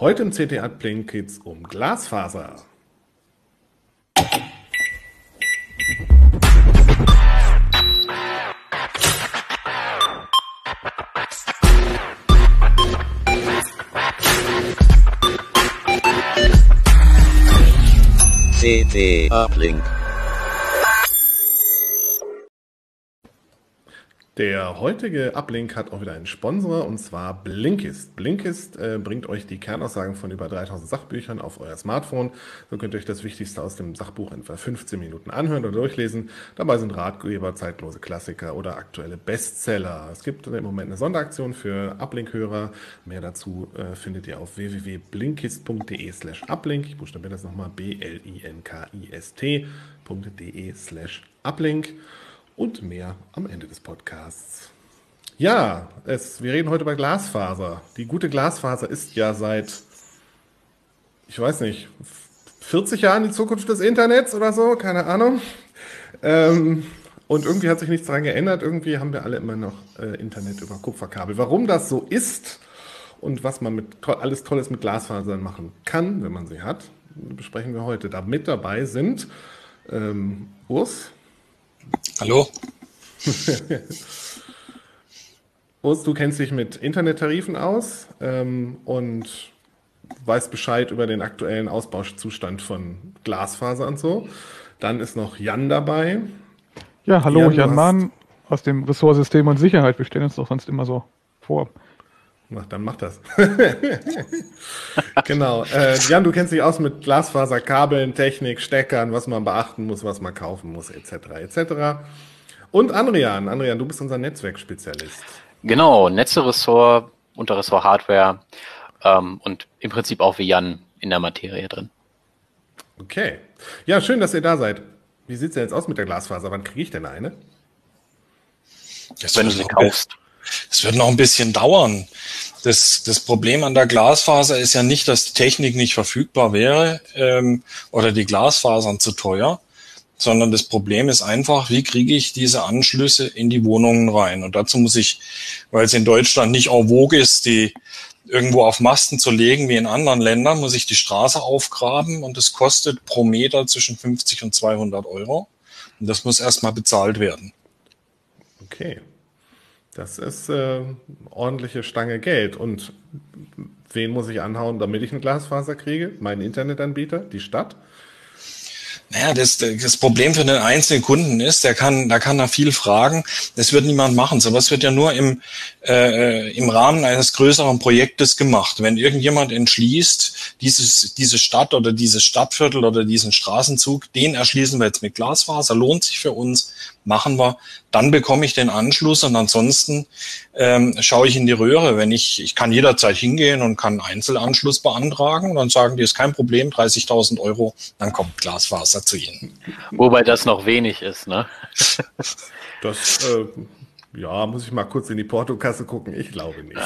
Heute im CT Uplink geht es um Glasfaser. CT Uplink. Der heutige Uplink hat auch wieder einen Sponsor und zwar Blinkist. Blinkist äh, bringt euch die Kernaussagen von über 3000 Sachbüchern auf euer Smartphone. So könnt ihr euch das Wichtigste aus dem Sachbuch in etwa 15 Minuten anhören oder durchlesen. Dabei sind Ratgeber, zeitlose Klassiker oder aktuelle Bestseller. Es gibt im Moment eine Sonderaktion für Uplink-Hörer. Mehr dazu äh, findet ihr auf www.blinkist.de slash uplink. Ich buchstabiere das nochmal b-l-i-n-k-i-s-t.de slash uplink und mehr am Ende des Podcasts. Ja, es, wir reden heute über Glasfaser. Die gute Glasfaser ist ja seit, ich weiß nicht, 40 Jahren die Zukunft des Internets oder so, keine Ahnung. Ähm, und irgendwie hat sich nichts daran geändert. Irgendwie haben wir alle immer noch äh, Internet über Kupferkabel. Warum das so ist und was man mit to alles Tolles mit Glasfasern machen kann, wenn man sie hat, besprechen wir heute. Da mit dabei sind ähm, Urs. Hallo. Urs, du kennst dich mit Internettarifen aus ähm, und weißt Bescheid über den aktuellen Ausbauzustand von Glasfaser und so. Dann ist noch Jan dabei. Ja, hallo, Jan, Jan Mahn aus dem Ressort System und Sicherheit. Wir stellen uns doch sonst immer so vor. Na, dann mach das. genau. Äh, Jan, du kennst dich aus mit Glasfaser, Kabeln, Technik, Steckern, was man beachten muss, was man kaufen muss, etc. etc. Und Andrian, Andrian, du bist unser Netzwerkspezialist. Genau, Netzeressort, Unterressort Hardware ähm, und im Prinzip auch wie Jan in der Materie drin. Okay. Ja, schön, dass ihr da seid. Wie sieht es denn jetzt aus mit der Glasfaser? Wann kriege ich denn eine? Das Wenn du sie kaufst. Es wird noch ein bisschen dauern. Das, das Problem an der Glasfaser ist ja nicht, dass die Technik nicht verfügbar wäre ähm, oder die Glasfasern zu teuer, sondern das Problem ist einfach, wie kriege ich diese Anschlüsse in die Wohnungen rein? Und dazu muss ich, weil es in Deutschland nicht en vogue ist, die irgendwo auf Masten zu legen wie in anderen Ländern, muss ich die Straße aufgraben und es kostet pro Meter zwischen 50 und 200 Euro. Und das muss erstmal bezahlt werden. Okay. Das ist äh, ordentliche Stange Geld. Und wen muss ich anhauen, damit ich eine Glasfaser kriege? Mein Internetanbieter, die Stadt? Naja, das, das Problem für den einzelnen Kunden ist, der kann, da kann er viel fragen. Das wird niemand machen. Sowas wird ja nur im, äh, im Rahmen eines größeren Projektes gemacht. Wenn irgendjemand entschließt, dieses, diese Stadt oder dieses Stadtviertel oder diesen Straßenzug, den erschließen wir jetzt mit Glasfaser, lohnt sich für uns, machen wir, dann bekomme ich den Anschluss und ansonsten ähm, schaue ich in die Röhre. Wenn ich, ich kann jederzeit hingehen und kann Einzelanschluss beantragen und dann sagen die, ist kein Problem, 30.000 Euro, dann kommt Glasfaser zu Ihnen. Wobei das noch wenig ist, ne? Das, äh, ja, muss ich mal kurz in die Portokasse gucken? Ich glaube nicht.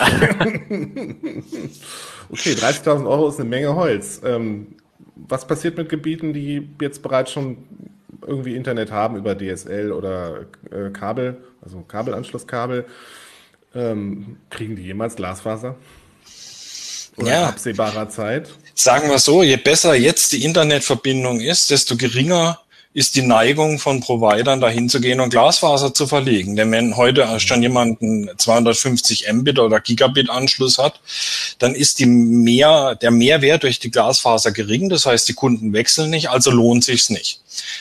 okay, 30.000 Euro ist eine Menge Holz. Ähm, was passiert mit Gebieten, die jetzt bereits schon irgendwie Internet haben über DSL oder äh, Kabel, also Kabelanschlusskabel, ähm, kriegen die jemals Glasfaser? Oder ja. absehbarer Zeit? Sagen wir so, je besser jetzt die Internetverbindung ist, desto geringer ist die Neigung von Providern dahin zu gehen und Glasfaser zu verlegen. Denn wenn heute schon jemand einen 250 Mbit oder Gigabit Anschluss hat, dann ist die mehr, der Mehrwert durch die Glasfaser gering. Das heißt, die Kunden wechseln nicht, also lohnt sich's nicht.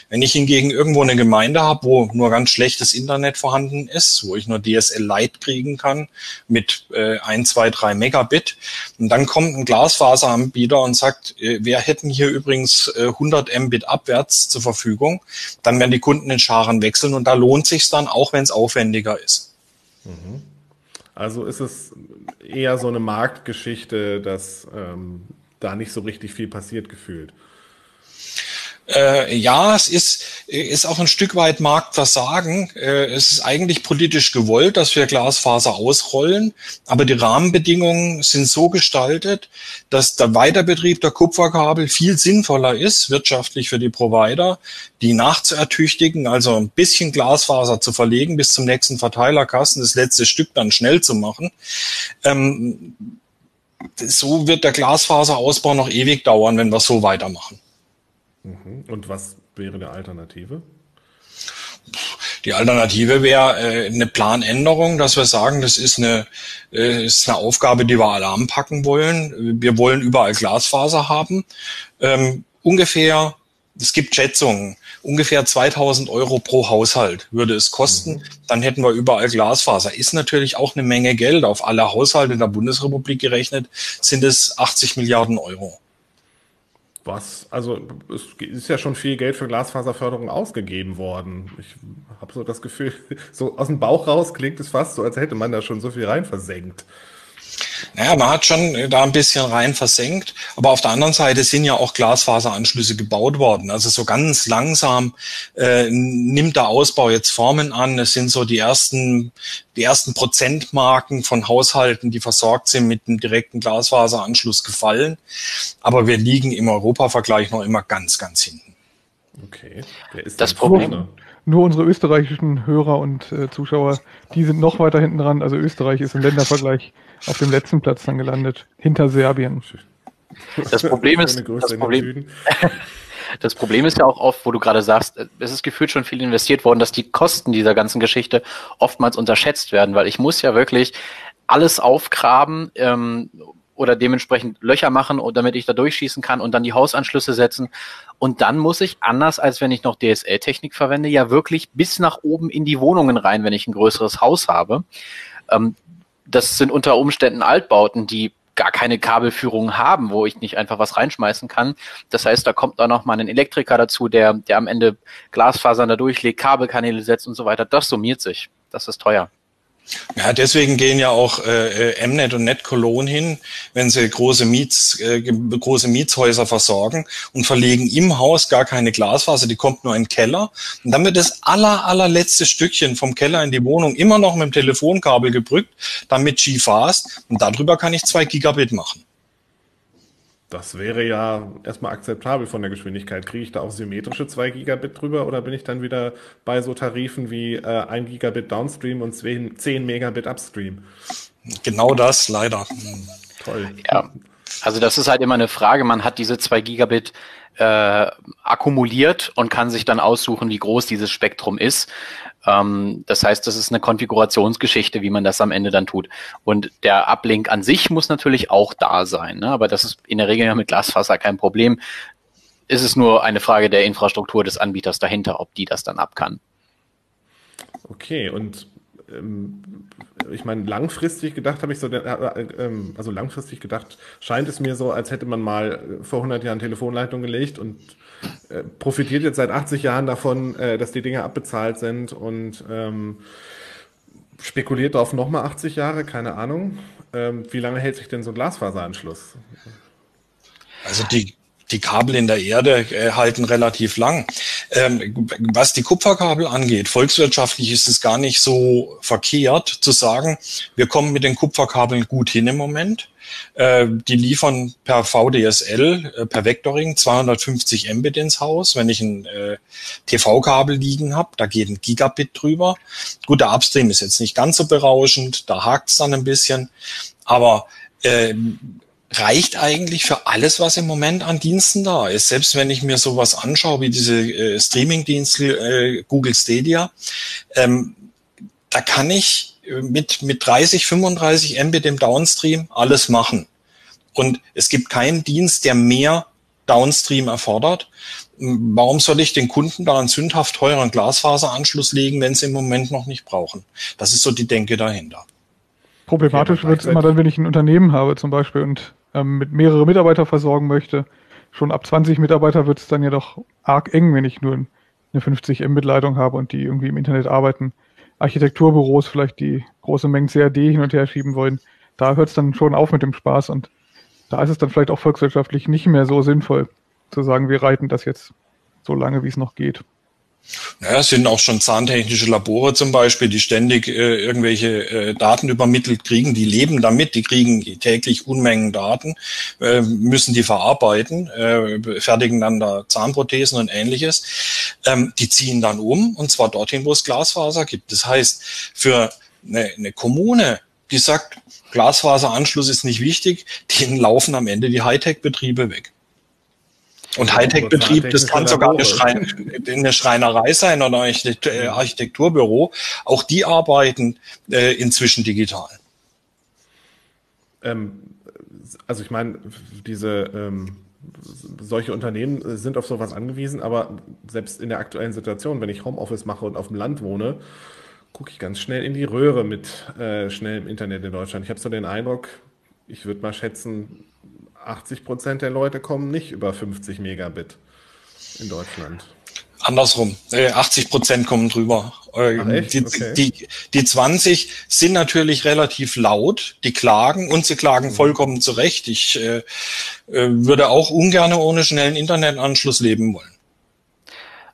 Wenn ich hingegen irgendwo eine Gemeinde habe, wo nur ganz schlechtes Internet vorhanden ist, wo ich nur DSL Lite kriegen kann mit äh, 1, 2, 3 Megabit, und dann kommt ein Glasfaseranbieter und sagt, äh, wir hätten hier übrigens äh, 100 Mbit abwärts zur Verfügung, dann werden die Kunden in Scharen wechseln und da lohnt sich's dann, auch wenn es aufwendiger ist. Mhm. Also ist es eher so eine Marktgeschichte, dass ähm, da nicht so richtig viel passiert gefühlt. Äh, ja, es ist, ist auch ein Stück weit Marktversagen. Äh, es ist eigentlich politisch gewollt, dass wir Glasfaser ausrollen, aber die Rahmenbedingungen sind so gestaltet, dass der Weiterbetrieb der Kupferkabel viel sinnvoller ist, wirtschaftlich für die Provider, die nachzuertüchtigen, also ein bisschen Glasfaser zu verlegen bis zum nächsten Verteilerkasten, das letzte Stück dann schnell zu machen. Ähm, so wird der Glasfaserausbau noch ewig dauern, wenn wir so weitermachen. Und was wäre eine Alternative? Die Alternative wäre äh, eine Planänderung, dass wir sagen, das ist eine, äh, ist eine Aufgabe, die wir alle anpacken wollen. Wir wollen überall Glasfaser haben. Ähm, ungefähr, es gibt Schätzungen, ungefähr 2000 Euro pro Haushalt würde es kosten. Mhm. Dann hätten wir überall Glasfaser. Ist natürlich auch eine Menge Geld. Auf alle Haushalte in der Bundesrepublik gerechnet sind es 80 Milliarden Euro. Was, also es ist ja schon viel Geld für Glasfaserförderung ausgegeben worden. Ich habe so das Gefühl, so aus dem Bauch raus klingt es fast so, als hätte man da schon so viel rein versenkt. Naja, man hat schon da ein bisschen rein versenkt, aber auf der anderen Seite sind ja auch Glasfaseranschlüsse gebaut worden. Also so ganz langsam äh, nimmt der Ausbau jetzt Formen an. Es sind so die ersten, die ersten Prozentmarken von Haushalten, die versorgt sind mit einem direkten Glasfaseranschluss gefallen. Aber wir liegen im Europavergleich noch immer ganz, ganz hinten. Okay. das Problem. Nur unsere österreichischen Hörer und äh, Zuschauer, die sind noch weiter hinten dran. Also Österreich ist im Ländervergleich auf dem letzten Platz dann gelandet, hinter Serbien. Das Problem ist, das Problem, das Problem ist ja auch oft, wo du gerade sagst, es ist gefühlt schon viel investiert worden, dass die Kosten dieser ganzen Geschichte oftmals unterschätzt werden, weil ich muss ja wirklich alles aufgraben ähm, oder dementsprechend Löcher machen, damit ich da durchschießen kann und dann die Hausanschlüsse setzen. Und dann muss ich, anders als wenn ich noch DSL-Technik verwende, ja wirklich bis nach oben in die Wohnungen rein, wenn ich ein größeres Haus habe. Ähm, das sind unter Umständen Altbauten, die gar keine Kabelführung haben, wo ich nicht einfach was reinschmeißen kann. Das heißt, da kommt da noch mal ein Elektriker dazu, der, der am Ende Glasfasern da durchlegt, Kabelkanäle setzt und so weiter. Das summiert sich. Das ist teuer. Ja, deswegen gehen ja auch äh, äh Mnet und NetCologne hin, wenn sie große, Miets, äh, große Mietshäuser versorgen und verlegen im Haus gar keine Glasfaser, die kommt nur in den Keller. Und dann wird das aller, allerletzte Stückchen vom Keller in die Wohnung immer noch mit dem Telefonkabel gebrückt, damit G-Fast und darüber kann ich zwei Gigabit machen. Das wäre ja erstmal akzeptabel von der Geschwindigkeit. Kriege ich da auch symmetrische 2 Gigabit drüber oder bin ich dann wieder bei so Tarifen wie äh, 1 Gigabit Downstream und 10 Megabit Upstream? Genau das, leider. Toll. Ja, also das ist halt immer eine Frage. Man hat diese 2 Gigabit äh, akkumuliert und kann sich dann aussuchen, wie groß dieses Spektrum ist. Ähm, das heißt, das ist eine Konfigurationsgeschichte, wie man das am Ende dann tut. Und der Uplink an sich muss natürlich auch da sein, ne? aber das ist in der Regel ja mit Glasfaser kein Problem. Es ist nur eine Frage der Infrastruktur des Anbieters dahinter, ob die das dann ab kann. Okay, und ähm, ich meine, langfristig gedacht habe ich so, äh, äh, ähm, also langfristig gedacht scheint es mir so, als hätte man mal vor 100 Jahren Telefonleitung gelegt und äh, profitiert jetzt seit 80 Jahren davon, äh, dass die Dinge abbezahlt sind und ähm, spekuliert auf nochmal 80 Jahre, keine Ahnung. Ähm, wie lange hält sich denn so ein Glasfaseranschluss? Also die, die Kabel in der Erde äh, halten relativ lang. Ähm, was die Kupferkabel angeht, volkswirtschaftlich ist es gar nicht so verkehrt zu sagen, wir kommen mit den Kupferkabeln gut hin im Moment. Äh, die liefern per VDSL, äh, per Vectoring 250 Mbit ins Haus. Wenn ich ein äh, TV-Kabel liegen habe, da geht ein Gigabit drüber. Gut, der Upstream ist jetzt nicht ganz so berauschend, da hakt es dann ein bisschen. Aber äh, reicht eigentlich für alles, was im Moment an Diensten da ist. Selbst wenn ich mir sowas anschaue wie diese äh, Streaming-Dienste äh, Google Stadia, ähm, da kann ich mit, mit 30, 35 Mbit im Downstream alles machen. Und es gibt keinen Dienst, der mehr Downstream erfordert. Warum soll ich den Kunden da einen sündhaft teuren Glasfaseranschluss legen, wenn sie im Moment noch nicht brauchen? Das ist so die Denke dahinter. Problematisch wird es immer dann, wenn ich ein Unternehmen habe zum Beispiel und ähm, mit mehrere Mitarbeiter versorgen möchte. Schon ab 20 Mitarbeiter wird es dann ja doch arg eng, wenn ich nur eine 50 Mbit-Leitung habe und die irgendwie im Internet arbeiten. Architekturbüros vielleicht die große Mengen CAD hin und her schieben wollen. Da hört es dann schon auf mit dem Spaß und da ist es dann vielleicht auch volkswirtschaftlich nicht mehr so sinnvoll zu sagen, wir reiten das jetzt so lange, wie es noch geht. Naja, es sind auch schon zahntechnische Labore zum Beispiel, die ständig äh, irgendwelche äh, Daten übermittelt kriegen. Die leben damit, die kriegen täglich Unmengen Daten, äh, müssen die verarbeiten, äh, fertigen dann da Zahnprothesen und ähnliches. Ähm, die ziehen dann um und zwar dorthin, wo es Glasfaser gibt. Das heißt, für eine, eine Kommune die sagt, Glasfaseranschluss ist nicht wichtig, denen laufen am Ende die Hightech-Betriebe weg. Und Hightech-Betrieb, das kann sogar eine, Schrein eine, Schreinerei sein oder ein äh, Architekturbüro. Auch die arbeiten äh, inzwischen digital. Ähm, also ich meine, diese ähm, solche Unternehmen sind auf sowas angewiesen, aber selbst in der aktuellen Situation, wenn ich Homeoffice mache und auf dem Land wohne, gucke ich ganz schnell in die Röhre mit äh, schnellem Internet in Deutschland. Ich habe so den Eindruck, ich würde mal schätzen, 80 Prozent der Leute kommen nicht über 50 Megabit in Deutschland. Andersrum, 80 äh, Prozent kommen drüber. Äh, Ach, die, okay. die, die 20 sind natürlich relativ laut, die klagen und sie klagen mhm. vollkommen zurecht. Ich äh, äh, würde auch ungern ohne schnellen Internetanschluss leben wollen.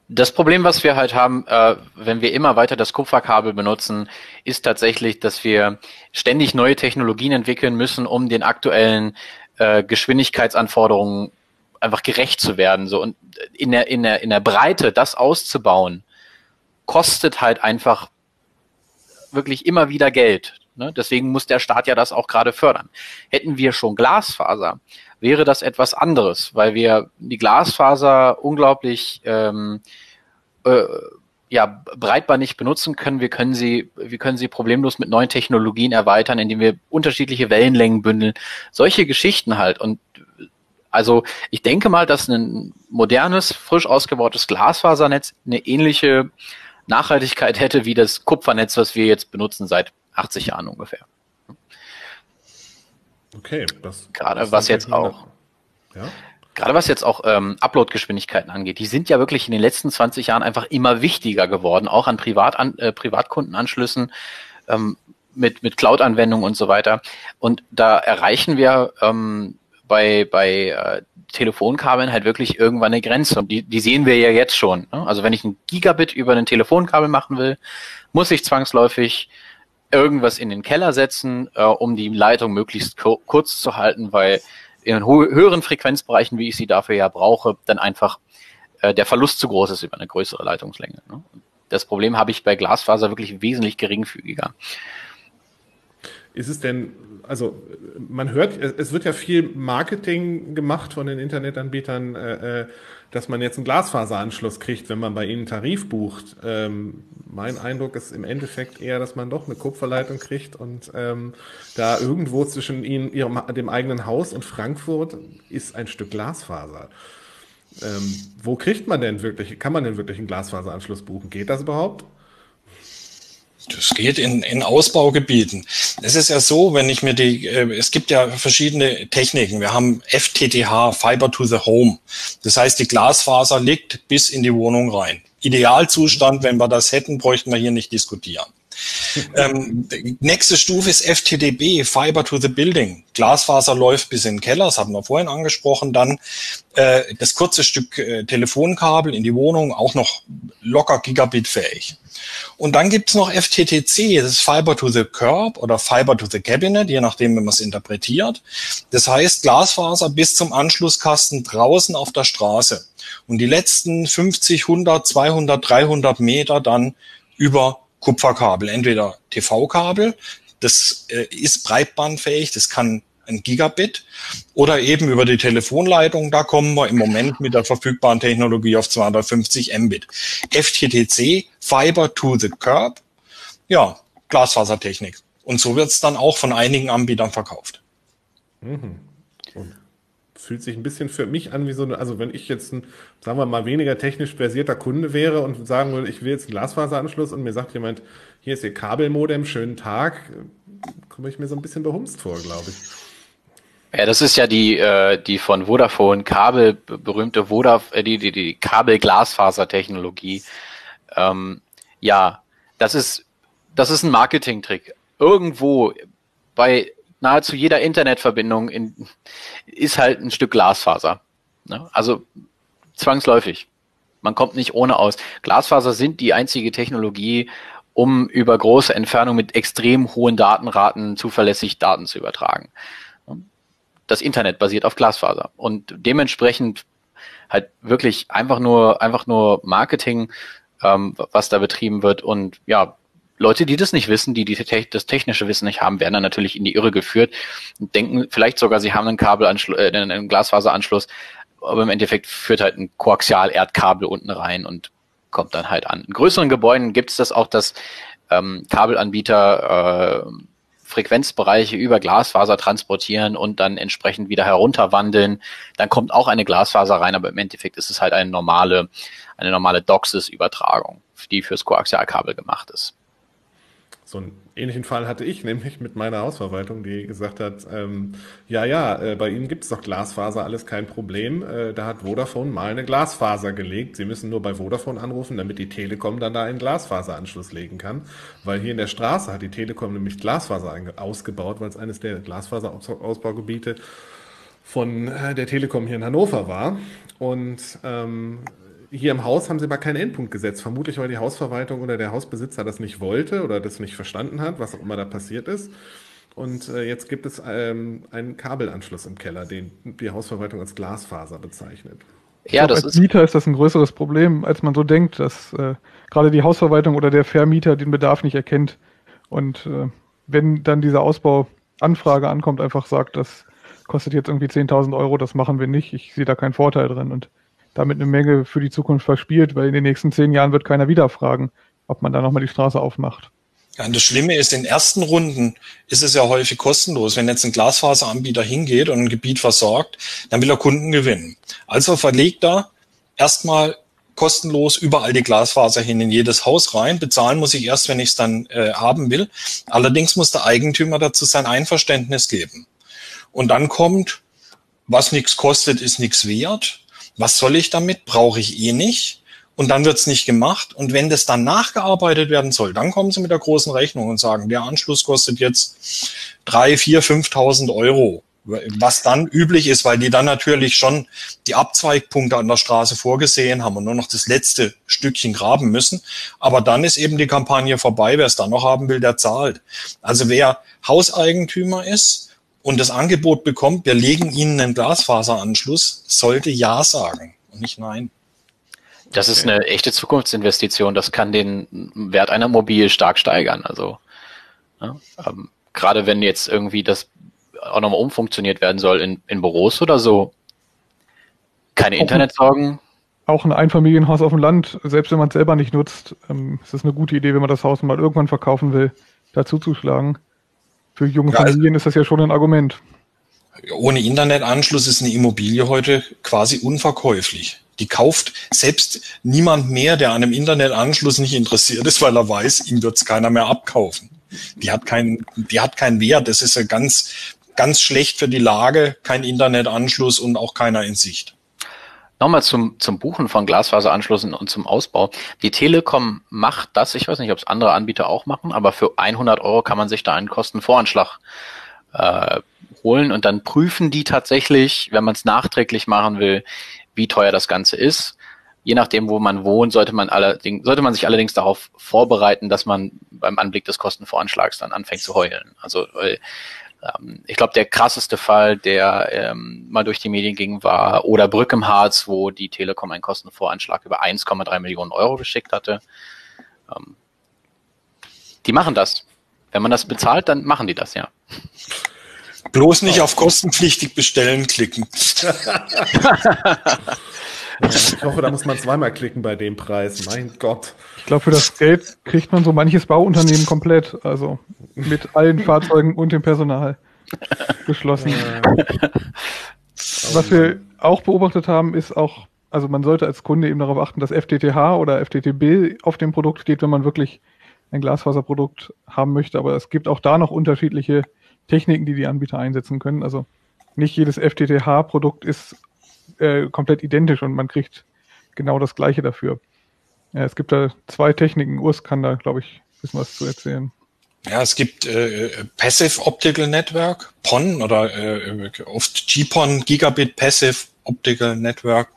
Das Problem, was wir halt haben, äh, wenn wir immer weiter das Kupferkabel benutzen, ist tatsächlich, dass wir ständig neue Technologien entwickeln müssen, um den aktuellen äh, Geschwindigkeitsanforderungen einfach gerecht zu werden. So und in der in der in der Breite das auszubauen, kostet halt einfach wirklich immer wieder Geld. Ne? Deswegen muss der Staat ja das auch gerade fördern. Hätten wir schon Glasfaser, wäre das etwas anderes, weil wir die Glasfaser unglaublich ähm, äh, ja, breitbar nicht benutzen können. Wir können sie, wir können sie problemlos mit neuen Technologien erweitern, indem wir unterschiedliche Wellenlängen bündeln. Solche Geschichten halt. Und also ich denke mal, dass ein modernes, frisch ausgebautes Glasfasernetz eine ähnliche Nachhaltigkeit hätte wie das Kupfernetz, was wir jetzt benutzen seit 80 Jahren ungefähr. Okay, das gerade was jetzt auch. Ja? Gerade was jetzt auch ähm, Upload-Geschwindigkeiten angeht, die sind ja wirklich in den letzten 20 Jahren einfach immer wichtiger geworden, auch an, Privat an äh, Privatkundenanschlüssen ähm, mit, mit Cloud-Anwendungen und so weiter. Und da erreichen wir ähm, bei, bei äh, Telefonkabeln halt wirklich irgendwann eine Grenze. Und die, die sehen wir ja jetzt schon. Ne? Also wenn ich ein Gigabit über ein Telefonkabel machen will, muss ich zwangsläufig irgendwas in den Keller setzen, äh, um die Leitung möglichst kurz zu halten, weil in höheren Frequenzbereichen, wie ich sie dafür ja brauche, dann einfach äh, der Verlust zu groß ist über eine größere Leitungslänge. Ne? Das Problem habe ich bei Glasfaser wirklich wesentlich geringfügiger. Ist es denn, also man hört, es wird ja viel Marketing gemacht von den Internetanbietern, äh, äh dass man jetzt einen Glasfaseranschluss kriegt, wenn man bei ihnen Tarif bucht. Ähm, mein Eindruck ist im Endeffekt eher, dass man doch eine Kupferleitung kriegt und ähm, da irgendwo zwischen ihnen, ihrem, dem eigenen Haus und Frankfurt ist ein Stück Glasfaser. Ähm, wo kriegt man denn wirklich, kann man denn wirklich einen Glasfaseranschluss buchen? Geht das überhaupt? Das geht in, in Ausbaugebieten. Es ist ja so, wenn ich mir die, äh, es gibt ja verschiedene Techniken. Wir haben FTTH, Fiber to the Home. Das heißt, die Glasfaser liegt bis in die Wohnung rein. Idealzustand, wenn wir das hätten, bräuchten wir hier nicht diskutieren. ähm, nächste Stufe ist FTDB, Fiber to the Building. Glasfaser läuft bis in den Keller, das hatten wir vorhin angesprochen. Dann äh, das kurze Stück äh, Telefonkabel in die Wohnung, auch noch locker Gigabit fähig. Und dann gibt's noch FTTC, das ist Fiber to the Curb oder Fiber to the Cabinet, je nachdem, wie man es interpretiert. Das heißt Glasfaser bis zum Anschlusskasten draußen auf der Straße. Und die letzten 50, 100, 200, 300 Meter dann über Kupferkabel, entweder TV-Kabel, das äh, ist breitbandfähig, das kann ein Gigabit oder eben über die Telefonleitung. Da kommen wir im Moment mit der verfügbaren Technologie auf 250 Mbit. FTTC, Fiber to the Curb, ja, Glasfasertechnik. Und so wird es dann auch von einigen Anbietern verkauft. Mhm. fühlt sich ein bisschen für mich an wie so eine, also wenn ich jetzt ein, sagen wir mal, weniger technisch versierter Kunde wäre und sagen würde, ich will jetzt einen Glasfaseranschluss und mir sagt jemand, hier ist Ihr Kabelmodem, schönen Tag, komme ich mir so ein bisschen behumst vor, glaube ich. Ja, das ist ja die, äh, die von Vodafone Kabel, berühmte Vodafone, äh, die, die, die Kabel-Glasfaser-Technologie. Ähm, ja, das ist, das ist ein Marketing-Trick. Irgendwo bei nahezu jeder Internetverbindung in, ist halt ein Stück Glasfaser. Ne? Also zwangsläufig. Man kommt nicht ohne aus. Glasfaser sind die einzige Technologie, um über große Entfernungen mit extrem hohen Datenraten zuverlässig Daten zu übertragen das Internet basiert auf Glasfaser. Und dementsprechend halt wirklich einfach nur einfach nur Marketing, ähm, was da betrieben wird. Und ja Leute, die das nicht wissen, die, die das technische Wissen nicht haben, werden dann natürlich in die Irre geführt und denken vielleicht sogar, sie haben einen Kabelanschluss, äh, einen Glasfaseranschluss, aber im Endeffekt führt halt ein Koaxial-Erdkabel unten rein und kommt dann halt an. In größeren Gebäuden gibt es das auch, dass ähm, Kabelanbieter äh, Frequenzbereiche über Glasfaser transportieren und dann entsprechend wieder herunterwandeln. Dann kommt auch eine Glasfaser rein, aber im Endeffekt ist es halt eine normale, eine normale DOCSIS-Übertragung, die fürs Koaxialkabel gemacht ist. So einen ähnlichen Fall hatte ich nämlich mit meiner Hausverwaltung, die gesagt hat, ähm, ja, ja, äh, bei Ihnen gibt es doch Glasfaser, alles kein Problem. Äh, da hat Vodafone mal eine Glasfaser gelegt. Sie müssen nur bei Vodafone anrufen, damit die Telekom dann da einen Glasfaseranschluss legen kann. Weil hier in der Straße hat die Telekom nämlich Glasfaser ausgebaut, weil es eines der Glasfaserausbaugebiete von äh, der Telekom hier in Hannover war. Und ähm, hier im Haus haben sie aber keinen Endpunkt gesetzt. Vermutlich, weil die Hausverwaltung oder der Hausbesitzer das nicht wollte oder das nicht verstanden hat, was auch immer da passiert ist. Und äh, jetzt gibt es ähm, einen Kabelanschluss im Keller, den die Hausverwaltung als Glasfaser bezeichnet. Ja, glaub, das als ist Mieter ist das ein größeres Problem, als man so denkt, dass äh, gerade die Hausverwaltung oder der Vermieter den Bedarf nicht erkennt. Und äh, wenn dann diese Ausbauanfrage ankommt, einfach sagt, das kostet jetzt irgendwie 10.000 Euro, das machen wir nicht, ich sehe da keinen Vorteil drin. Und damit eine Menge für die Zukunft verspielt, weil in den nächsten zehn Jahren wird keiner wieder fragen, ob man da nochmal die Straße aufmacht. Ja, und das Schlimme ist, in ersten Runden ist es ja häufig kostenlos. Wenn jetzt ein Glasfaseranbieter hingeht und ein Gebiet versorgt, dann will er Kunden gewinnen. Also verlegt er erstmal kostenlos überall die Glasfaser hin in jedes Haus rein. Bezahlen muss ich erst, wenn ich es dann äh, haben will. Allerdings muss der Eigentümer dazu sein Einverständnis geben. Und dann kommt, was nichts kostet, ist nichts wert was soll ich damit? Brauche ich eh nicht. Und dann wird's nicht gemacht. Und wenn das dann nachgearbeitet werden soll, dann kommen sie mit der großen Rechnung und sagen, der Anschluss kostet jetzt drei, vier, fünftausend Euro. Was dann üblich ist, weil die dann natürlich schon die Abzweigpunkte an der Straße vorgesehen haben und nur noch das letzte Stückchen graben müssen. Aber dann ist eben die Kampagne vorbei. Wer es dann noch haben will, der zahlt. Also wer Hauseigentümer ist, und das Angebot bekommt, wir legen Ihnen einen Glasfaseranschluss, sollte Ja sagen und nicht Nein. Das ist eine echte Zukunftsinvestition. Das kann den Wert einer Immobilie stark steigern. Also ja, ähm, gerade wenn jetzt irgendwie das auch nochmal umfunktioniert werden soll in, in Büros oder so, keine auch Internetsorgen. Auch ein Einfamilienhaus auf dem Land, selbst wenn man es selber nicht nutzt, ähm, ist es eine gute Idee, wenn man das Haus mal irgendwann verkaufen will, dazu zu schlagen. Für junge ja, Familien ist das ja schon ein Argument. Ohne Internetanschluss ist eine Immobilie heute quasi unverkäuflich. Die kauft selbst niemand mehr, der an einem Internetanschluss nicht interessiert ist, weil er weiß, ihm wird es keiner mehr abkaufen. Die hat keinen, die hat keinen Wert. Das ist ja ganz, ganz schlecht für die Lage, kein Internetanschluss und auch keiner in Sicht. Nochmal zum, zum Buchen von Glasfaseranschlüssen und zum Ausbau. Die Telekom macht das, ich weiß nicht, ob es andere Anbieter auch machen, aber für 100 Euro kann man sich da einen Kostenvoranschlag äh, holen und dann prüfen die tatsächlich, wenn man es nachträglich machen will, wie teuer das Ganze ist. Je nachdem, wo man wohnt, sollte man allerdings, sollte man sich allerdings darauf vorbereiten, dass man beim Anblick des Kostenvoranschlags dann anfängt zu heulen. Also weil ähm, ich glaube, der krasseste Fall, der ähm, mal durch die Medien ging, war Oder Brück im Harz, wo die Telekom einen Kostenvoranschlag über 1,3 Millionen Euro geschickt hatte. Ähm, die machen das. Wenn man das bezahlt, dann machen die das, ja. Bloß nicht auf kostenpflichtig bestellen klicken. ich hoffe, da muss man zweimal klicken bei dem Preis. Mein Gott. Ich glaube, für das Geld kriegt man so manches Bauunternehmen komplett. Also mit allen Fahrzeugen und dem Personal geschlossen. Was wir auch beobachtet haben, ist auch, also man sollte als Kunde eben darauf achten, dass FTTH oder FTTB auf dem Produkt steht, wenn man wirklich ein Glasfaserprodukt haben möchte. Aber es gibt auch da noch unterschiedliche Techniken, die die Anbieter einsetzen können. Also nicht jedes FTTH-Produkt ist äh, komplett identisch und man kriegt genau das Gleiche dafür. Ja, es gibt da zwei Techniken. Urs kann da, glaube ich, ein bisschen was zu erzählen. Ja, es gibt äh, Passive Optical Network, PON oder äh, oft GPON, Gigabit Passive Optical Network.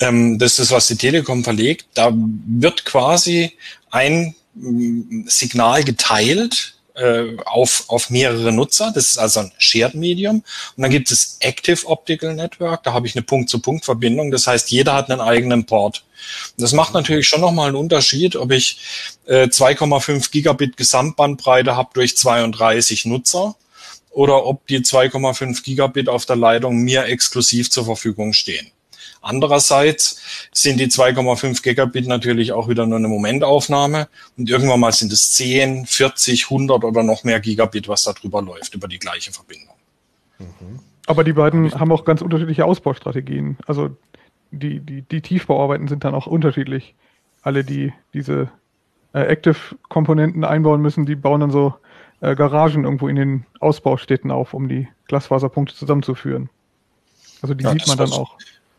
Ähm, das ist, was die Telekom verlegt. Da wird quasi ein mm, Signal geteilt äh, auf, auf mehrere Nutzer. Das ist also ein Shared Medium. Und dann gibt es Active Optical Network. Da habe ich eine Punkt-zu-Punkt-Verbindung. Das heißt, jeder hat einen eigenen Port. Das macht natürlich schon nochmal einen Unterschied, ob ich äh, 2,5 Gigabit Gesamtbandbreite habe durch 32 Nutzer oder ob die 2,5 Gigabit auf der Leitung mir exklusiv zur Verfügung stehen. Andererseits sind die 2,5 Gigabit natürlich auch wieder nur eine Momentaufnahme und irgendwann mal sind es 10, 40, 100 oder noch mehr Gigabit, was da drüber läuft über die gleiche Verbindung. Mhm. Aber die beiden haben auch ganz unterschiedliche Ausbaustrategien. Also die, die, die Tiefbauarbeiten sind dann auch unterschiedlich. Alle, die diese äh, Active-Komponenten einbauen müssen, die bauen dann so äh, Garagen irgendwo in den Ausbaustädten auf, um die Glasfaserpunkte zusammenzuführen. Also die ja, sieht man dann auch.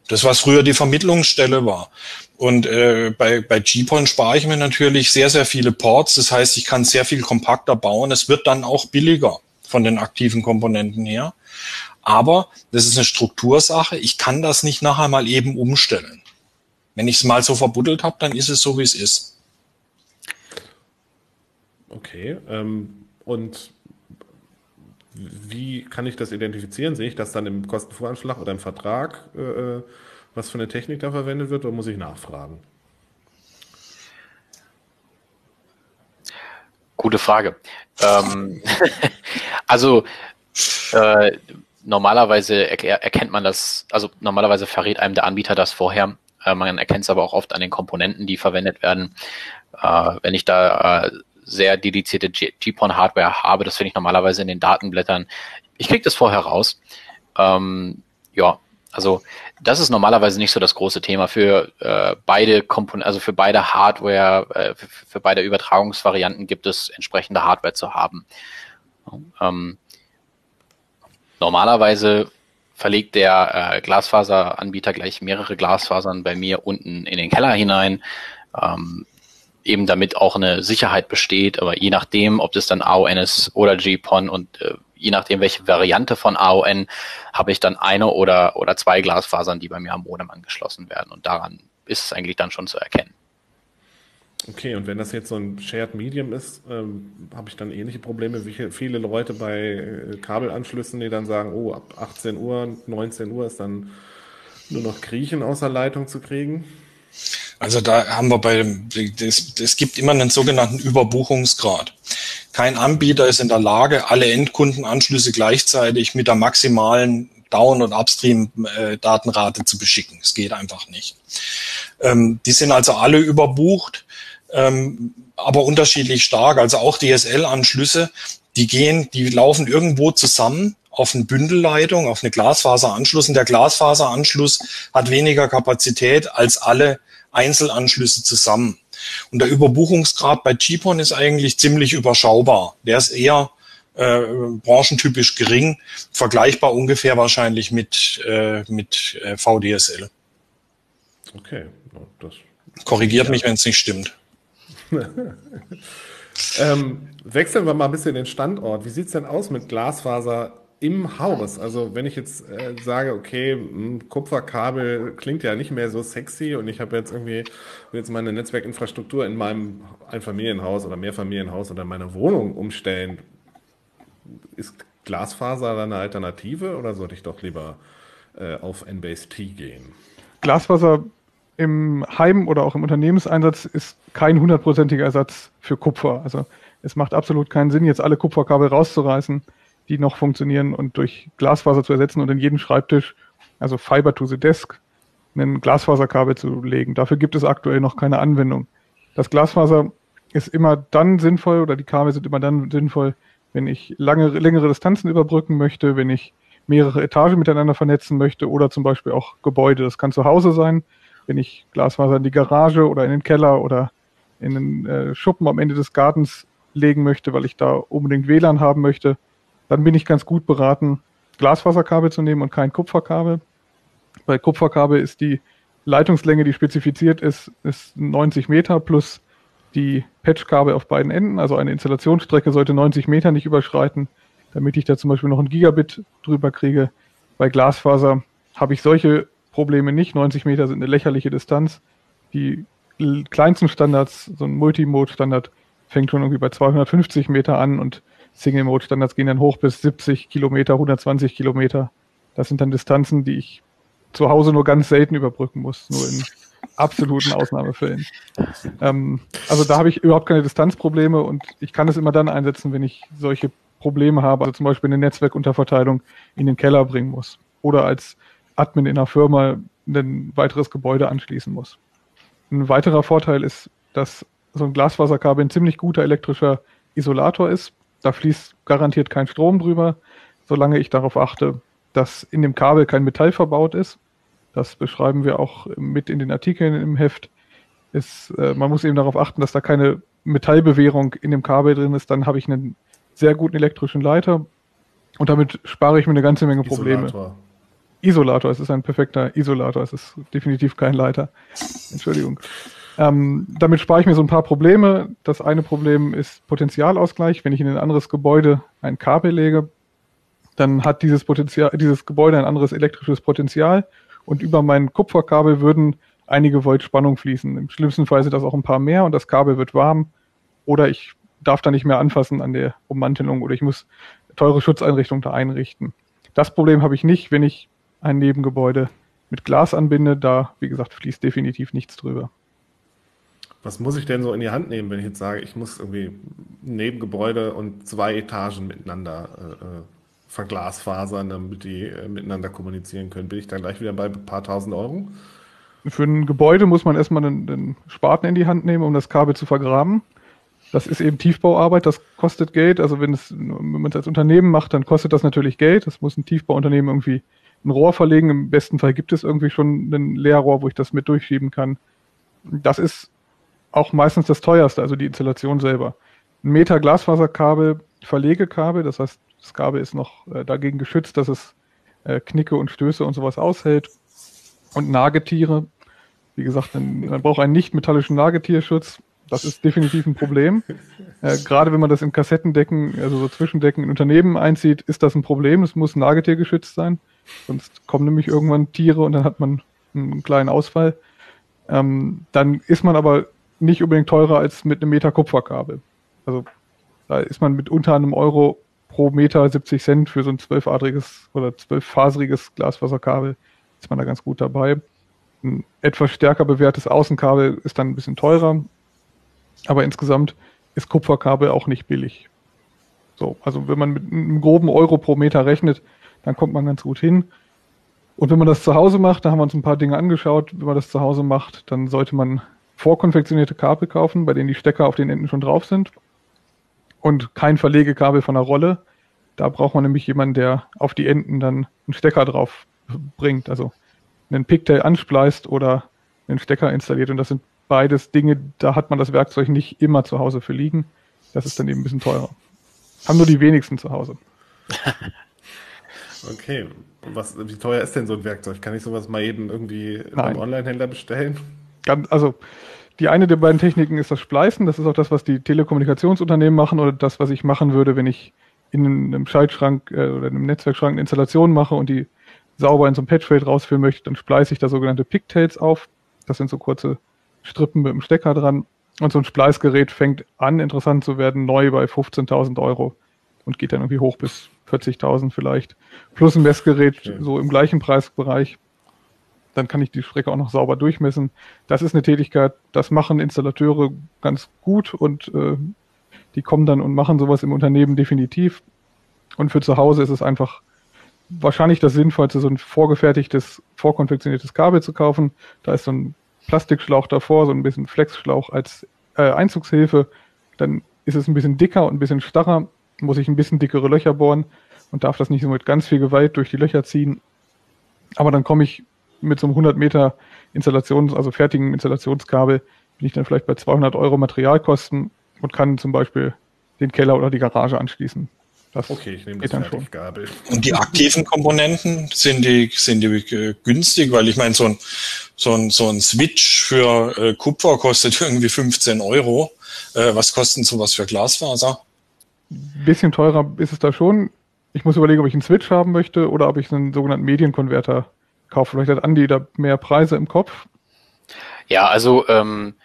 Das, was früher die Vermittlungsstelle war. Und äh, bei, bei GPON spare ich mir natürlich sehr, sehr viele Ports. Das heißt, ich kann sehr viel kompakter bauen. Es wird dann auch billiger von den aktiven Komponenten her. Aber das ist eine Struktursache. Ich kann das nicht nachher mal eben umstellen. Wenn ich es mal so verbuddelt habe, dann ist es so, wie es ist. Okay. Ähm, und wie kann ich das identifizieren? Sehe ich das dann im Kostenvoranschlag oder im Vertrag, äh, äh, was für eine Technik da verwendet wird, oder muss ich nachfragen? Gute Frage. Ähm, also äh, normalerweise er erkennt man das, also normalerweise verrät einem der Anbieter das vorher. Äh, man erkennt es aber auch oft an den Komponenten, die verwendet werden. Äh, wenn ich da äh, sehr dedizierte GPON-Hardware habe. Das finde ich normalerweise in den Datenblättern. Ich kriege das vorher raus. Ähm, ja, also das ist normalerweise nicht so das große Thema für äh, beide Komponenten, also für beide Hardware, äh, für, für, beide Übertragungsvarianten gibt es entsprechende Hardware zu haben. Ähm, normalerweise verlegt der äh, Glasfaseranbieter gleich mehrere Glasfasern bei mir unten in den Keller hinein. Ähm, eben damit auch eine Sicherheit besteht, aber je nachdem, ob das dann AON ist oder GPON und äh, je nachdem, welche Variante von AON, habe ich dann eine oder, oder zwei Glasfasern, die bei mir am Modem angeschlossen werden. Und daran ist es eigentlich dann schon zu erkennen. Okay, und wenn das jetzt so ein Shared Medium ist, ähm, habe ich dann ähnliche Probleme wie viele Leute bei äh, Kabelanschlüssen, die dann sagen, oh, ab 18 Uhr, 19 Uhr ist dann nur noch Griechen außer Leitung zu kriegen? Also da haben wir bei dem, es gibt immer einen sogenannten Überbuchungsgrad. Kein Anbieter ist in der Lage, alle Endkundenanschlüsse gleichzeitig mit der maximalen Down- und Upstream-Datenrate zu beschicken. Es geht einfach nicht. Ähm, die sind also alle überbucht, ähm, aber unterschiedlich stark. Also auch DSL-Anschlüsse, die gehen, die laufen irgendwo zusammen auf eine Bündelleitung, auf eine Glasfaseranschluss. Und der Glasfaseranschluss hat weniger Kapazität als alle Einzelanschlüsse zusammen. Und der Überbuchungsgrad bei GPON ist eigentlich ziemlich überschaubar. Der ist eher äh, branchentypisch gering, vergleichbar ungefähr wahrscheinlich mit, äh, mit äh, VDSL. Okay. Das Korrigiert ja. mich, wenn es nicht stimmt. ähm, wechseln wir mal ein bisschen den Standort. Wie sieht es denn aus mit Glasfaser im Haus. Also wenn ich jetzt äh, sage, okay, hm, Kupferkabel klingt ja nicht mehr so sexy und ich habe jetzt irgendwie jetzt meine Netzwerkinfrastruktur in meinem Einfamilienhaus oder Mehrfamilienhaus oder meiner Wohnung umstellen, ist Glasfaser dann eine Alternative oder sollte ich doch lieber äh, auf NBase-T gehen? Glasfaser im Heim oder auch im Unternehmenseinsatz ist kein hundertprozentiger Ersatz für Kupfer. Also es macht absolut keinen Sinn, jetzt alle Kupferkabel rauszureißen die noch funktionieren und durch Glasfaser zu ersetzen und in jeden Schreibtisch, also Fiber to the Desk, ein Glasfaserkabel zu legen. Dafür gibt es aktuell noch keine Anwendung. Das Glasfaser ist immer dann sinnvoll oder die Kabel sind immer dann sinnvoll, wenn ich lange, längere Distanzen überbrücken möchte, wenn ich mehrere Etagen miteinander vernetzen möchte oder zum Beispiel auch Gebäude. Das kann zu Hause sein, wenn ich Glasfaser in die Garage oder in den Keller oder in den äh, Schuppen am Ende des Gartens legen möchte, weil ich da unbedingt WLAN haben möchte dann bin ich ganz gut beraten, Glasfaserkabel zu nehmen und kein Kupferkabel. Bei Kupferkabel ist die Leitungslänge, die spezifiziert ist, ist 90 Meter plus die Patchkabel auf beiden Enden. Also eine Installationsstrecke sollte 90 Meter nicht überschreiten, damit ich da zum Beispiel noch ein Gigabit drüber kriege. Bei Glasfaser habe ich solche Probleme nicht. 90 Meter sind eine lächerliche Distanz. Die kleinsten Standards, so ein Multimode-Standard, fängt schon irgendwie bei 250 Meter an und Single-Mode-Standards gehen dann hoch bis 70 Kilometer, 120 Kilometer. Das sind dann Distanzen, die ich zu Hause nur ganz selten überbrücken muss, nur in absoluten Ausnahmefällen. Ähm, also da habe ich überhaupt keine Distanzprobleme und ich kann es immer dann einsetzen, wenn ich solche Probleme habe, also zum Beispiel eine Netzwerkunterverteilung in den Keller bringen muss oder als Admin in einer Firma ein weiteres Gebäude anschließen muss. Ein weiterer Vorteil ist, dass so ein Glasfaserkabel ein ziemlich guter elektrischer Isolator ist. Da fließt garantiert kein Strom drüber, solange ich darauf achte, dass in dem Kabel kein Metall verbaut ist. Das beschreiben wir auch mit in den Artikeln im Heft. Ist, äh, man muss eben darauf achten, dass da keine Metallbewehrung in dem Kabel drin ist. Dann habe ich einen sehr guten elektrischen Leiter und damit spare ich mir eine ganze Menge Probleme. Isolator. Isolator, es ist ein perfekter Isolator, es ist definitiv kein Leiter. Entschuldigung. Ähm, damit spare ich mir so ein paar Probleme. Das eine Problem ist Potentialausgleich. Wenn ich in ein anderes Gebäude ein Kabel lege, dann hat dieses Potenzial, dieses Gebäude ein anderes elektrisches Potenzial und über mein Kupferkabel würden einige Volt Spannung fließen. Im schlimmsten Fall sind das auch ein paar mehr und das Kabel wird warm oder ich darf da nicht mehr anfassen an der Ummantelung oder ich muss teure Schutzeinrichtungen da einrichten. Das Problem habe ich nicht, wenn ich ein Nebengebäude mit Glas anbinde. Da, wie gesagt, fließt definitiv nichts drüber. Was muss ich denn so in die Hand nehmen, wenn ich jetzt sage, ich muss irgendwie Nebengebäude und zwei Etagen miteinander äh, äh, verglasfasern, damit die äh, miteinander kommunizieren können? Bin ich dann gleich wieder bei ein paar tausend Euro? Für ein Gebäude muss man erstmal einen, einen Spaten in die Hand nehmen, um das Kabel zu vergraben. Das ist eben Tiefbauarbeit, das kostet Geld. Also wenn, es, wenn man es als Unternehmen macht, dann kostet das natürlich Geld. Das muss ein Tiefbauunternehmen irgendwie ein Rohr verlegen. Im besten Fall gibt es irgendwie schon ein Leerrohr, wo ich das mit durchschieben kann. Das ist auch meistens das teuerste, also die Installation selber. Ein Meter Glasfaserkabel, Verlegekabel, das heißt, das Kabel ist noch äh, dagegen geschützt, dass es äh, Knicke und Stöße und sowas aushält. Und Nagetiere, wie gesagt, man, man braucht einen nicht metallischen Nagetierschutz. Das ist definitiv ein Problem. Äh, gerade wenn man das in Kassettendecken, also so Zwischendecken in Unternehmen einzieht, ist das ein Problem. Es muss nagetiergeschützt sein. Sonst kommen nämlich irgendwann Tiere und dann hat man einen kleinen Ausfall. Ähm, dann ist man aber nicht unbedingt teurer als mit einem Meter Kupferkabel. Also da ist man mit unter einem Euro pro Meter 70 Cent für so ein zwölfadriges oder zwölffaseriges Glasfaserkabel ist man da ganz gut dabei. Ein etwas stärker bewährtes Außenkabel ist dann ein bisschen teurer, aber insgesamt ist Kupferkabel auch nicht billig. So, also wenn man mit einem groben Euro pro Meter rechnet, dann kommt man ganz gut hin. Und wenn man das zu Hause macht, da haben wir uns ein paar Dinge angeschaut, wenn man das zu Hause macht, dann sollte man vorkonfektionierte Kabel kaufen, bei denen die Stecker auf den Enden schon drauf sind. Und kein Verlegekabel von der Rolle. Da braucht man nämlich jemanden, der auf die Enden dann einen Stecker drauf bringt. Also einen Pigtail anspleist oder einen Stecker installiert. Und das sind beides Dinge, da hat man das Werkzeug nicht immer zu Hause für liegen. Das ist dann eben ein bisschen teurer. Haben nur die wenigsten zu Hause. okay. Was, wie teuer ist denn so ein Werkzeug? Kann ich sowas mal eben irgendwie beim Online-Händler bestellen? Also, die eine der beiden Techniken ist das Spleißen. Das ist auch das, was die Telekommunikationsunternehmen machen oder das, was ich machen würde, wenn ich in einem Schaltschrank äh, oder einem Netzwerkschrank eine Installation mache und die sauber in so einem Patchfeld rausführen möchte, dann spleiße ich da sogenannte Pigtails auf. Das sind so kurze Strippen mit dem Stecker dran. Und so ein Spleißgerät fängt an, interessant zu werden, neu bei 15.000 Euro und geht dann irgendwie hoch bis 40.000 vielleicht. Plus ein Messgerät ja. so im gleichen Preisbereich. Dann kann ich die Strecke auch noch sauber durchmessen. Das ist eine Tätigkeit, das machen Installateure ganz gut und äh, die kommen dann und machen sowas im Unternehmen definitiv. Und für zu Hause ist es einfach wahrscheinlich das Sinnvollste, so ein vorgefertigtes, vorkonfektioniertes Kabel zu kaufen. Da ist so ein Plastikschlauch davor, so ein bisschen Flexschlauch als äh, Einzugshilfe. Dann ist es ein bisschen dicker und ein bisschen starrer, muss ich ein bisschen dickere Löcher bohren und darf das nicht so mit ganz viel Gewalt durch die Löcher ziehen. Aber dann komme ich mit so einem 100 Meter Installations-, also fertigen Installationskabel, bin ich dann vielleicht bei 200 Euro Materialkosten und kann zum Beispiel den Keller oder die Garage anschließen. Das okay, ich nehme das dann schon. Gabel. Und die aktiven Komponenten, sind die, sind die äh, günstig? Weil ich meine, so ein, so ein, so ein Switch für äh, Kupfer kostet irgendwie 15 Euro. Äh, was kostet sowas für Glasfaser? Ein bisschen teurer ist es da schon. Ich muss überlegen, ob ich einen Switch haben möchte oder ob ich einen sogenannten Medienkonverter kaufe. Vielleicht hat Andi da mehr Preise im Kopf. Ja, also ähm,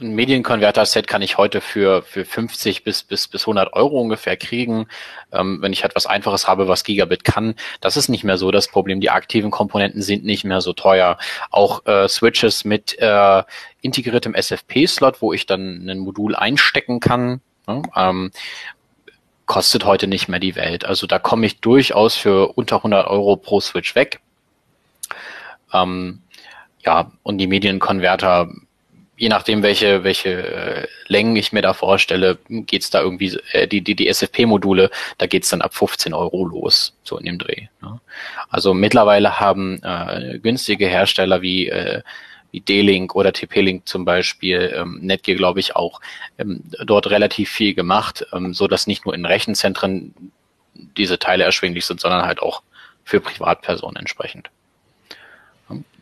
ein Medienkonverter-Set kann ich heute für, für 50 bis, bis, bis 100 Euro ungefähr kriegen, ähm, wenn ich etwas Einfaches habe, was Gigabit kann. Das ist nicht mehr so das Problem. Die aktiven Komponenten sind nicht mehr so teuer. Auch äh, Switches mit äh, integriertem SFP-Slot, wo ich dann ein Modul einstecken kann, ne, ähm, kostet heute nicht mehr die Welt. Also da komme ich durchaus für unter 100 Euro pro Switch weg. Ähm, ja, und die Medienkonverter je nachdem, welche, welche äh, Längen ich mir da vorstelle, geht's da irgendwie, äh, die, die, die SFP-Module, da geht's dann ab 15 Euro los, so in dem Dreh. Ne? Also mittlerweile haben äh, günstige Hersteller wie, äh, wie D-Link oder TP-Link zum Beispiel, ähm, Netgear glaube ich auch, ähm, dort relativ viel gemacht, ähm, so dass nicht nur in Rechenzentren diese Teile erschwinglich sind, sondern halt auch für Privatpersonen entsprechend.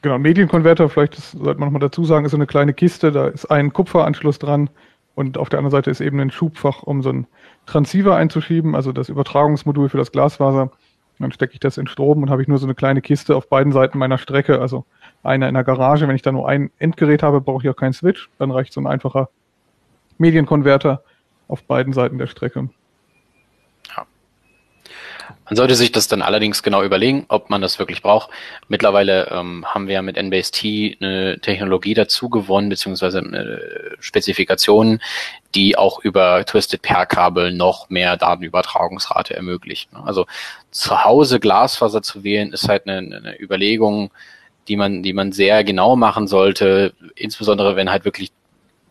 Genau, Medienkonverter, vielleicht das sollte man nochmal dazu sagen, ist so eine kleine Kiste, da ist ein Kupferanschluss dran und auf der anderen Seite ist eben ein Schubfach, um so ein Transceiver einzuschieben, also das Übertragungsmodul für das Glasfaser. Dann stecke ich das in Strom und habe ich nur so eine kleine Kiste auf beiden Seiten meiner Strecke, also eine in der Garage. Wenn ich da nur ein Endgerät habe, brauche ich auch keinen Switch. Dann reicht so ein einfacher Medienkonverter auf beiden Seiten der Strecke. Man sollte sich das dann allerdings genau überlegen, ob man das wirklich braucht. Mittlerweile ähm, haben wir mit NBST eine Technologie dazu gewonnen, beziehungsweise eine Spezifikation, die auch über Twisted Pair Kabel noch mehr Datenübertragungsrate ermöglicht. Also zu Hause Glasfaser zu wählen, ist halt eine, eine Überlegung, die man, die man sehr genau machen sollte, insbesondere wenn halt wirklich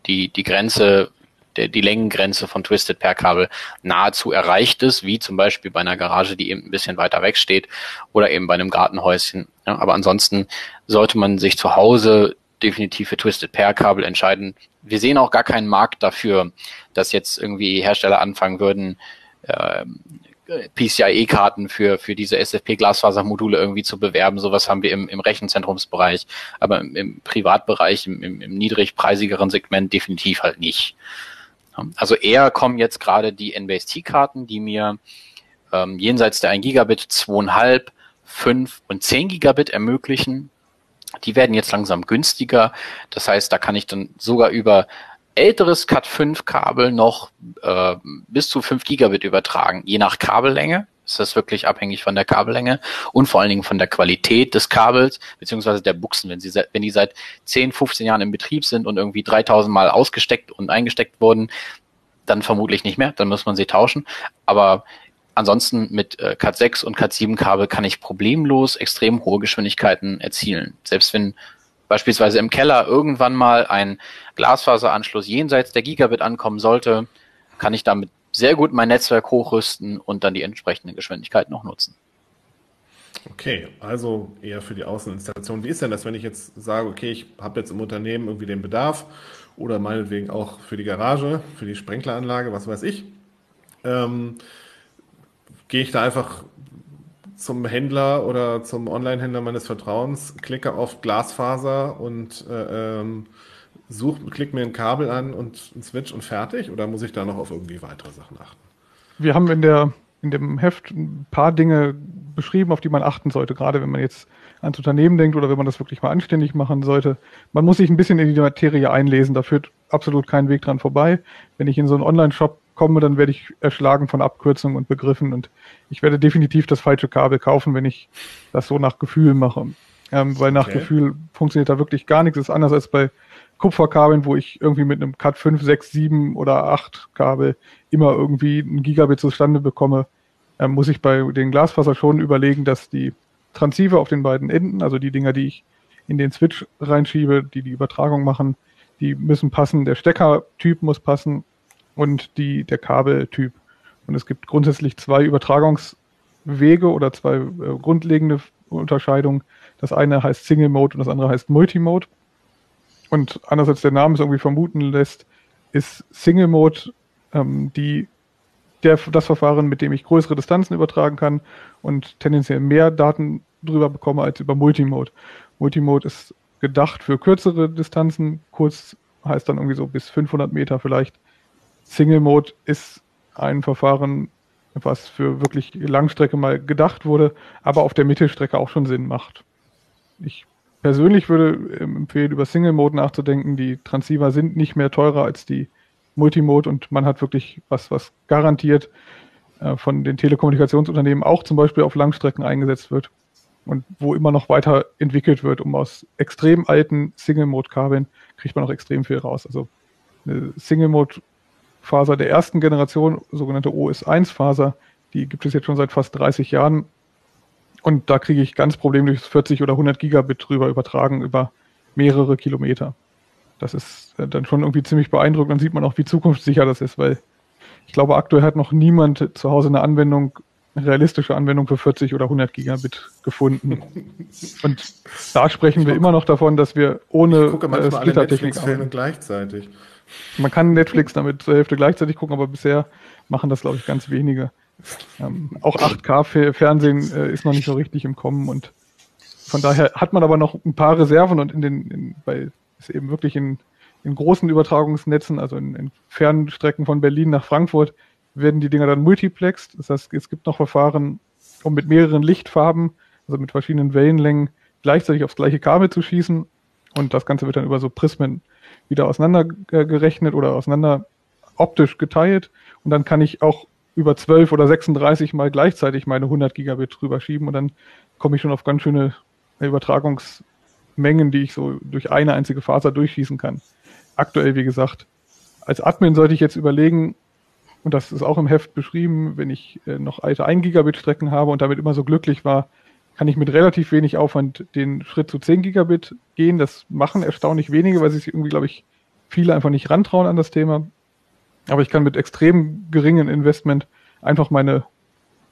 die, die Grenze der, die Längengrenze von Twisted Pair Kabel nahezu erreicht ist, wie zum Beispiel bei einer Garage, die eben ein bisschen weiter weg steht oder eben bei einem Gartenhäuschen. Ja, aber ansonsten sollte man sich zu Hause definitiv für Twisted Pair Kabel entscheiden. Wir sehen auch gar keinen Markt dafür, dass jetzt irgendwie Hersteller anfangen würden, äh, PCIe-Karten für, für diese SFP-Glasfasermodule irgendwie zu bewerben. Sowas haben wir im, im Rechenzentrumsbereich, aber im, im Privatbereich, im, im, im niedrigpreisigeren Segment definitiv halt nicht. Also eher kommen jetzt gerade die NBST-Karten, die mir ähm, jenseits der 1 Gigabit 2,5, 5 und 10 Gigabit ermöglichen. Die werden jetzt langsam günstiger. Das heißt, da kann ich dann sogar über älteres Cat5-Kabel noch äh, bis zu 5 Gigabit übertragen, je nach Kabellänge ist das wirklich abhängig von der Kabellänge und vor allen Dingen von der Qualität des Kabels beziehungsweise der Buchsen. Wenn, sie, wenn die seit 10, 15 Jahren in Betrieb sind und irgendwie 3000 Mal ausgesteckt und eingesteckt wurden, dann vermutlich nicht mehr, dann muss man sie tauschen. Aber ansonsten mit äh, Cat 6 und Cat 7 Kabel kann ich problemlos extrem hohe Geschwindigkeiten erzielen. Selbst wenn beispielsweise im Keller irgendwann mal ein Glasfaseranschluss jenseits der Gigabit ankommen sollte, kann ich damit sehr gut mein Netzwerk hochrüsten und dann die entsprechende Geschwindigkeit noch nutzen. Okay, also eher für die Außeninstallation. Wie ist denn das, wenn ich jetzt sage, okay, ich habe jetzt im Unternehmen irgendwie den Bedarf oder meinetwegen auch für die Garage, für die Sprenkleranlage, was weiß ich? Ähm, gehe ich da einfach zum Händler oder zum Online-Händler meines Vertrauens, klicke auf Glasfaser und äh, ähm, such, klick mir ein Kabel an und ein Switch und fertig? Oder muss ich da noch auf irgendwie weitere Sachen achten? Wir haben in, der, in dem Heft ein paar Dinge beschrieben, auf die man achten sollte, gerade wenn man jetzt ans Unternehmen denkt oder wenn man das wirklich mal anständig machen sollte. Man muss sich ein bisschen in die Materie einlesen, da führt absolut kein Weg dran vorbei. Wenn ich in so einen Online-Shop komme, dann werde ich erschlagen von Abkürzungen und Begriffen und ich werde definitiv das falsche Kabel kaufen, wenn ich das so nach Gefühl mache. Ähm, weil nach okay. Gefühl funktioniert da wirklich gar nichts. Das ist anders als bei Kupferkabeln, wo ich irgendwie mit einem Cat 5, 6, 7 oder 8 Kabel immer irgendwie ein Gigabit zustande bekomme, äh, muss ich bei den Glasfaser schon überlegen, dass die Transceiver auf den beiden Enden, also die Dinger, die ich in den Switch reinschiebe, die die Übertragung machen, die müssen passen. Der Steckertyp muss passen und die, der Kabeltyp. Und es gibt grundsätzlich zwei Übertragungswege oder zwei äh, grundlegende Unterscheidungen. Das eine heißt Single Mode und das andere heißt Multimode. Und anders als der Name es irgendwie vermuten lässt, ist Single Mode ähm, die, der, das Verfahren, mit dem ich größere Distanzen übertragen kann und tendenziell mehr Daten drüber bekomme als über Multimode. Multimode ist gedacht für kürzere Distanzen, kurz heißt dann irgendwie so bis 500 Meter vielleicht. Single Mode ist ein Verfahren, was für wirklich Langstrecke mal gedacht wurde, aber auf der Mittelstrecke auch schon Sinn macht. Ich persönlich würde ähm, empfehlen, über Single Mode nachzudenken. Die Transceiver sind nicht mehr teurer als die Multimode und man hat wirklich was, was garantiert äh, von den Telekommunikationsunternehmen auch zum Beispiel auf Langstrecken eingesetzt wird und wo immer noch weiter entwickelt wird, um aus extrem alten Single-Mode-Kabeln kriegt man auch extrem viel raus. Also eine Single-Mode-Faser der ersten Generation, sogenannte OS1-Faser, die gibt es jetzt schon seit fast 30 Jahren. Und da kriege ich ganz problemlos 40 oder 100 Gigabit drüber übertragen über mehrere Kilometer. Das ist äh, dann schon irgendwie ziemlich beeindruckend. Dann sieht man auch, wie zukunftssicher das ist, weil ich glaube, aktuell hat noch niemand zu Hause eine Anwendung, eine realistische Anwendung für 40 oder 100 Gigabit gefunden. Und da sprechen wir immer noch davon, dass wir ohne äh, Splittertechnik gleichzeitig. Man kann Netflix damit zur Hälfte gleichzeitig gucken, aber bisher machen das, glaube ich, ganz wenige. Ähm, auch 8K-Fernsehen äh, ist noch nicht so richtig im Kommen und von daher hat man aber noch ein paar Reserven und in den, in, bei, ist eben wirklich in in großen Übertragungsnetzen, also in, in Fernstrecken von Berlin nach Frankfurt, werden die Dinger dann multiplexed. Das heißt, es gibt noch Verfahren, um mit mehreren Lichtfarben, also mit verschiedenen Wellenlängen, gleichzeitig aufs gleiche Kabel zu schießen. Und das Ganze wird dann über so Prismen wieder auseinandergerechnet oder auseinander optisch geteilt. Und dann kann ich auch über 12 oder 36 mal gleichzeitig meine 100 Gigabit drüber schieben und dann komme ich schon auf ganz schöne Übertragungsmengen, die ich so durch eine einzige Faser durchschießen kann aktuell, wie gesagt, als Admin sollte ich jetzt überlegen, und das ist auch im Heft beschrieben, wenn ich äh, noch alte 1 Gigabit Strecken habe und damit immer so glücklich war, kann ich mit relativ wenig Aufwand den Schritt zu 10 Gigabit gehen. Das machen erstaunlich wenige, weil sich irgendwie, glaube ich, viele einfach nicht rantrauen an das Thema. Aber ich kann mit extrem geringem Investment einfach meine,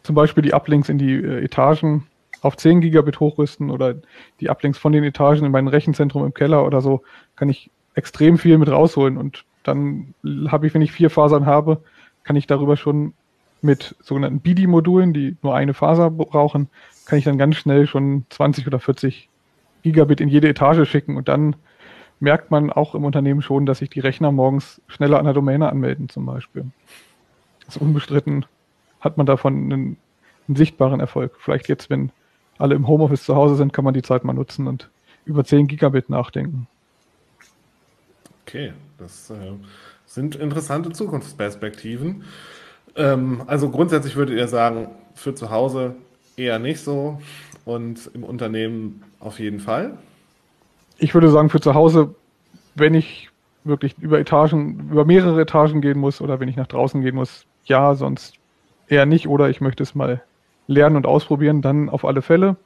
zum Beispiel die Uplinks in die äh, Etagen auf 10 Gigabit hochrüsten oder die Uplinks von den Etagen in mein Rechenzentrum im Keller oder so, kann ich extrem viel mit rausholen. Und dann habe ich, wenn ich vier Fasern habe, kann ich darüber schon mit sogenannten BIDI-Modulen, die nur eine Faser brauchen, kann ich dann ganz schnell schon 20 oder 40 Gigabit in jede Etage schicken und dann merkt man auch im Unternehmen schon, dass sich die Rechner morgens schneller an der Domäne anmelden zum Beispiel. Das ist unbestritten, hat man davon einen, einen sichtbaren Erfolg. Vielleicht jetzt, wenn alle im Homeoffice zu Hause sind, kann man die Zeit mal nutzen und über 10 Gigabit nachdenken. Okay, das äh, sind interessante Zukunftsperspektiven. Ähm, also grundsätzlich würdet ihr sagen, für zu Hause eher nicht so und im Unternehmen auf jeden Fall? Ich würde sagen, für zu Hause, wenn ich wirklich über Etagen, über mehrere Etagen gehen muss oder wenn ich nach draußen gehen muss, ja, sonst eher nicht oder ich möchte es mal lernen und ausprobieren, dann auf alle Fälle.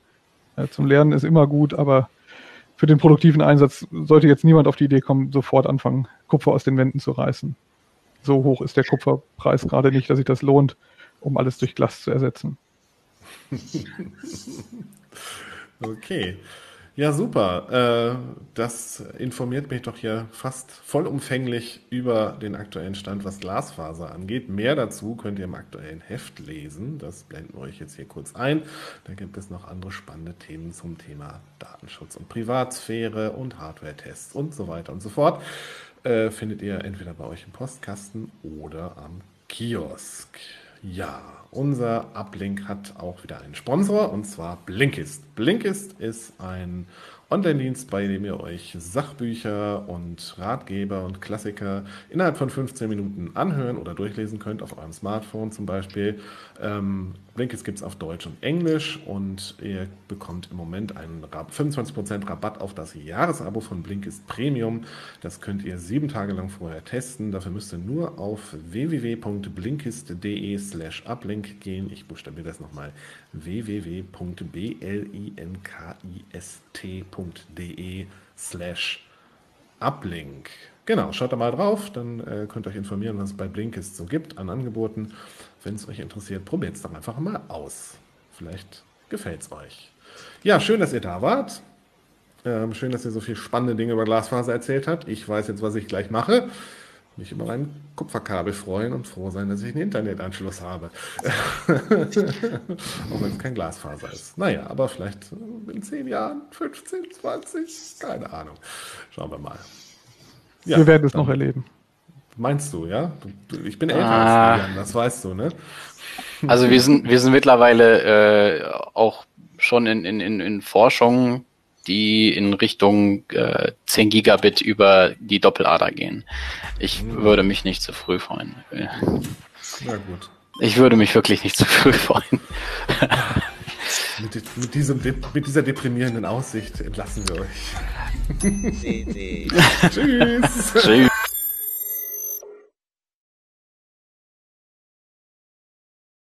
Zum Lernen ist immer gut, aber für den produktiven Einsatz sollte jetzt niemand auf die Idee kommen, sofort anfangen, Kupfer aus den Wänden zu reißen. So hoch ist der Kupferpreis gerade nicht, dass sich das lohnt, um alles durch Glas zu ersetzen. okay. Ja, super. Äh, das informiert mich doch hier fast vollumfänglich über den aktuellen Stand, was Glasfaser angeht. Mehr dazu könnt ihr im aktuellen Heft lesen. Das blenden wir euch jetzt hier kurz ein. Da gibt es noch andere spannende Themen zum Thema Datenschutz und Privatsphäre und Hardware-Tests und so weiter und so fort. Äh, findet ihr entweder bei euch im Postkasten oder am Kiosk. Ja, unser Uplink hat auch wieder einen Sponsor und zwar Blinkist. Blinkist ist ein Online-Dienst, bei dem ihr euch Sachbücher und Ratgeber und Klassiker innerhalb von 15 Minuten anhören oder durchlesen könnt, auf eurem Smartphone zum Beispiel. Ähm, Blinkist gibt es auf Deutsch und Englisch und ihr bekommt im Moment einen 25% Rabatt auf das Jahresabo von Blinkist Premium. Das könnt ihr sieben Tage lang vorher testen. Dafür müsst ihr nur auf www.blinkist.de slash uplink gehen. Ich buchstabiere das nochmal www.blinkist.de slash uplink. Genau, schaut da mal drauf, dann äh, könnt ihr euch informieren, was es bei Blinkist so gibt an Angeboten. Wenn es euch interessiert, probiert es doch einfach mal aus. Vielleicht gefällt es euch. Ja, schön, dass ihr da wart. Ähm, schön, dass ihr so viele spannende Dinge über Glasfaser erzählt habt. Ich weiß jetzt, was ich gleich mache. Mich über ein Kupferkabel freuen und froh sein, dass ich einen Internetanschluss habe. Auch wenn es kein Glasfaser ist. Naja, aber vielleicht in 10 Jahren, 15, 20, keine Ahnung. Schauen wir mal. Ja, wir werden es noch erleben. Meinst du, ja? Ich bin älter ah. als Jan, das weißt du, ne? Also wir sind, wir sind mittlerweile äh, auch schon in, in, in, in Forschung die in Richtung äh, 10 Gigabit über die Doppelader gehen. Ich mhm. würde mich nicht zu früh freuen. Na gut. Ich würde mich wirklich nicht zu früh freuen. mit, mit, diesem, mit dieser deprimierenden Aussicht entlassen wir euch. Tschüss. Tschüss.